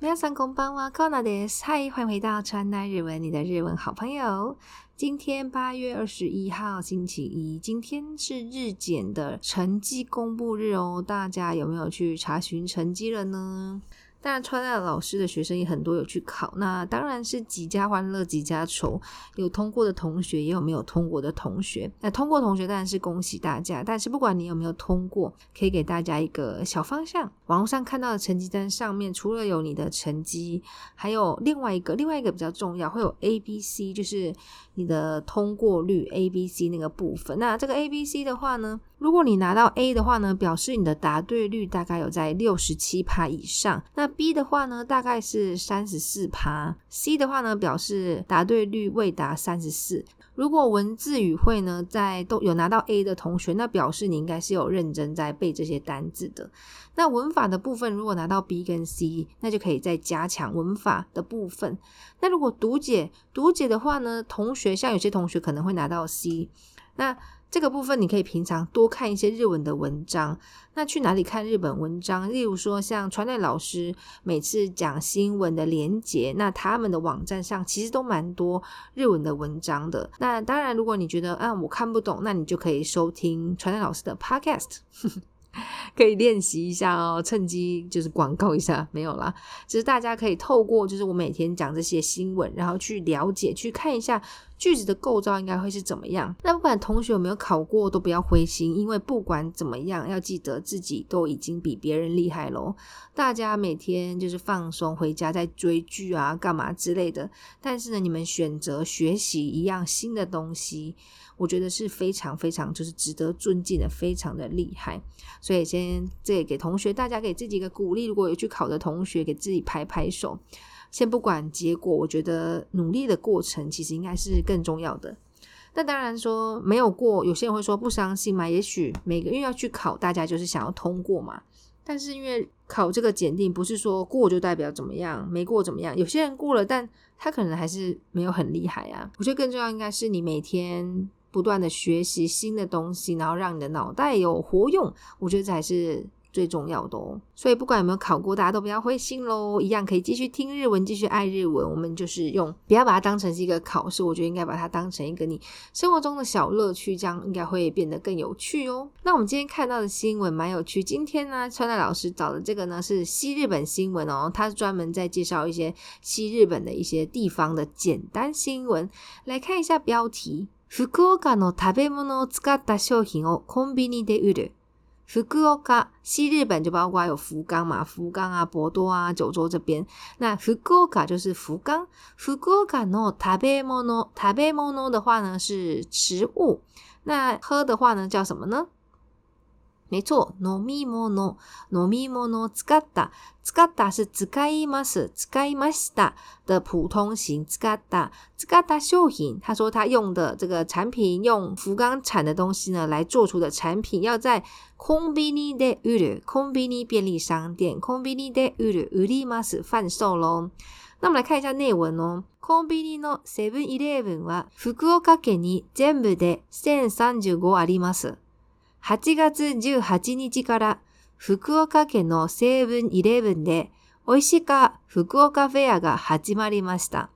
你好，ん功ん吗 g o o ー nightes！Hi，欢迎回到川奈日文，你的日文好朋友。今天八月二十一号，星期一，今天是日检的成绩公布日哦。大家有没有去查询成绩了呢？当然，穿戴老师的学生也很多有去考，那当然是几家欢乐几家愁，有通过的同学也有没有通过的同学。那通过同学当然是恭喜大家，但是不管你有没有通过，可以给大家一个小方向。网络上看到的成绩单上面，除了有你的成绩，还有另外一个，另外一个比较重要，会有 A、B、C，就是你的通过率 A、B、C 那个部分。那这个 A、B、C 的话呢，如果你拿到 A 的话呢，表示你的答对率大概有在六十七趴以上。那 B 的话呢，大概是三十四趴。C 的话呢，表示答对率未达三十四。如果文字语汇呢，在都有拿到 A 的同学，那表示你应该是有认真在背这些单字的。那文法的部分，如果拿到 B 跟 C，那就可以再加强文法的部分。那如果读解读解的话呢，同学像有些同学可能会拿到 C，那。这个部分你可以平常多看一些日文的文章。那去哪里看日本文章？例如说像川代老师每次讲新闻的连结，那他们的网站上其实都蛮多日文的文章的。那当然，如果你觉得啊我看不懂，那你就可以收听川代老师的 Podcast。可以练习一下哦，趁机就是广告一下，没有啦。只是大家可以透过就是我每天讲这些新闻，然后去了解、去看一下句子的构造应该会是怎么样。那不管同学有没有考过，都不要灰心，因为不管怎么样，要记得自己都已经比别人厉害喽。大家每天就是放松，回家在追剧啊、干嘛之类的。但是呢，你们选择学习一样新的东西。我觉得是非常非常就是值得尊敬的，非常的厉害。所以先这也给同学，大家给自己一个鼓励。如果有去考的同学，给自己拍拍手。先不管结果，我觉得努力的过程其实应该是更重要的。那当然说没有过，有些人会说不伤心嘛。也许每个月要去考，大家就是想要通过嘛。但是因为考这个检定，不是说过就代表怎么样，没过怎么样。有些人过了，但他可能还是没有很厉害啊。我觉得更重要应该是你每天。不断的学习新的东西，然后让你的脑袋有活用，我觉得才是最重要的哦。所以不管有没有考过，大家都不要灰心喽，一样可以继续听日文，继续爱日文。我们就是用，不要把它当成是一个考试，我觉得应该把它当成一个你生活中的小乐趣，这样应该会变得更有趣哦。那我们今天看到的新闻蛮有趣，今天呢，川奈老师找的这个呢是西日本新闻哦，他专门在介绍一些西日本的一些地方的简单新闻，来看一下标题。福岡の食べ物を使った商品をコンビニで売る。福岡、西日本就包括有福冈嘛，福冈啊、博多啊、九州这边。那福岡就是福冈。福岡の食べ物、食べ物的话呢是食物。那喝的话呢叫什么呢？没错，飲み物、飲み物を使った、使った是使います、使いました的普通型使った、使った商品。他说他用的这个产品，用福冈产的东西呢来做出的产品，要在コンビニで売る、コンビニ便利商店、コンビニで売る、売ります贩售咯那我们来看一下内文哦。コンビニのセブンイレブンは福岡県に全部で1035あります。8月18日から福岡県のセブンイレブンで美味しか福岡フェアが始まりました。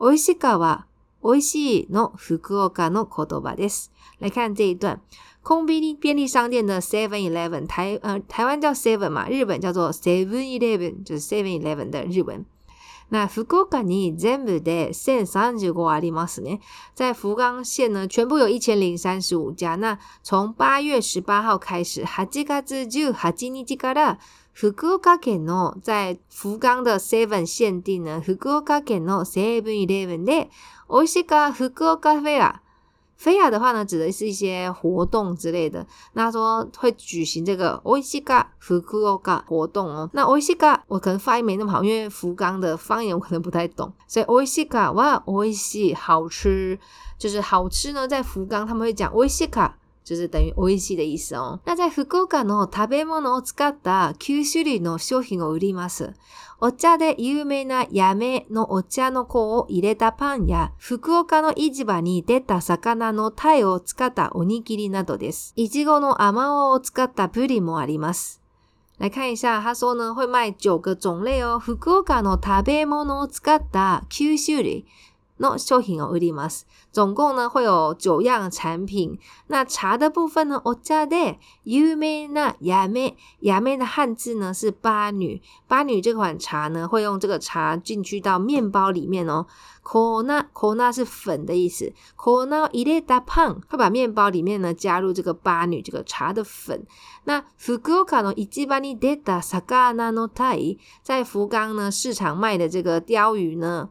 美味しかは美味しいの福岡の言葉です。来看这一段，ン便利便利商店のセブンイレブン、台湾叫セ e ブン嘛，日本叫做セ e v e n Eleven，就是 s e 日本。那福岡に全部で1035ありますね。在福冈县呢，全部有一千零三十五家。那从八月十八号开始、8月18日から福岡県の在福冈的 Seven 限定呢、福岡県のセブンイレブンで美味しか福岡フェア菲亚的话呢，指的是一些活动之类的。那说会举行这个 Oishiga 福冈活动哦。那 o i s h i k a 我可能发音没那么好，因为福冈的方言我可能不太懂，所以 o i s h i k a 哇，Oish 好吃，就是好吃呢。在福冈他们会讲 o i s h i k a 就是等于美味しい的意思哦。那在福岡の食べ物を使った9種類の商品を売ります。お茶で有名なやめのお茶の子を入れたパンや、福岡の市場に出た魚のタイを使ったおにぎりなどです。いちごのあまおを使ったプリンもあります。来看一下，他说呢会卖九个种类哦。福岡の食べ物を使った九種類。No shopping 哦，有点 m s 总共呢会有九样产品。那茶的部分呢，ocha de yume 的汉字呢是巴女。巴女这款茶呢会用这个茶进去到面包里面哦。kona 是粉的意思。kona ire 把面包里面呢加入这个巴女这个茶的粉。那福冈呢，Ichibani d 在福冈呢市场卖的这个鲷鱼呢。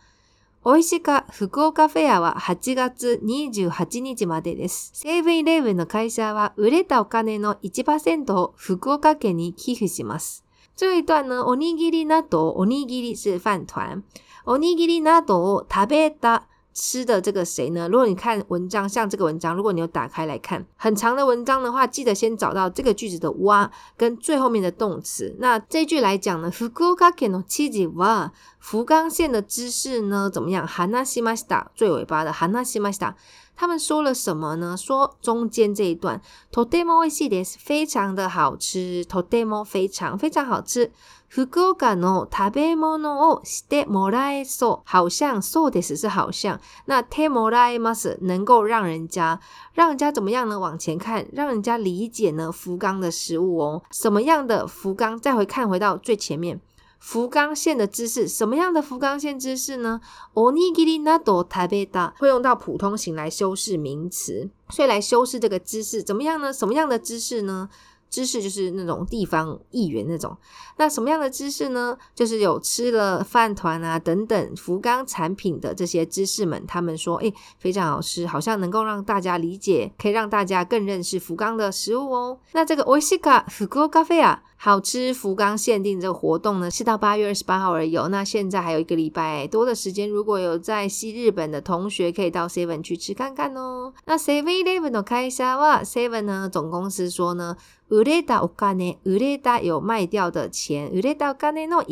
美味しか福岡フェアは8月28日までです。セーブイレブンの会社は売れたお金の1%を福岡県に寄付します。这一段呢、おにぎりなど、おにぎり示范团。おにぎりなどを食べた吃的这个谁呢？如果你看文章，像这个文章，如果你有打开来看很长的文章的话，记得先找到这个句子的哇跟最后面的动词。那这句来讲呢，福冈县的姿势哇，福冈县的姿势呢怎么样？韩那西马西达最尾巴的韩那西马西达。他们说了什么呢？说中间这一段，t o d m o も美味しい是非常的好吃，t o d とても非常非常好吃。福冈の食べ物をしてもらえそう，好像そうです是好像。那てもらいます能够让人家，让人家怎么样呢？往前看，让人家理解呢福冈的食物哦，什么样的福冈？再回看，回到最前面。福冈县的姿势，什么样的福冈县姿势呢？Onigiri n a 会用到普通型来修饰名词，所以来修饰这个姿势怎么样呢？什么样的姿势呢？姿势就是那种地方议员那种。那什么样的姿势呢？就是有吃了饭团啊等等福冈产品的这些姿势们，他们说哎非常好吃，好像能够让大家理解，可以让大家更认识福冈的食物哦。那这个 Oishika fukuokafeya。好吃福冈限定这个活动呢，是到八月二十八号而已。那现在还有一个礼拜多的时间，如果有在西日本的同学，可以到 Seven 去吃看看哦。那 Seven Eleven 的开沙哇 Seven 呢，总公司说呢，Ureda 哦咖呢，Ureda 有卖掉的钱，Ureda 哇内诺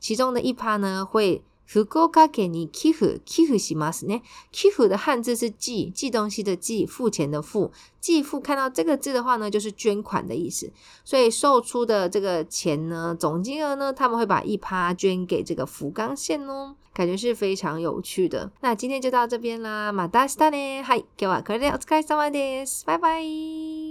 其中的一趴呢会。福岡県に寄付，寄付しますね。寄付的汉字是“寄”，寄东西的“寄”，付钱的“付”。寄付看到这个字的话呢，就是捐款的意思。所以售出的这个钱呢，总金额呢，他们会把一趴捐给这个福冈县哦。感觉是非常有趣的。那今天就到这边啦，马达斯达呢，嗨，给我快乐，莫斯科万岁，拜拜。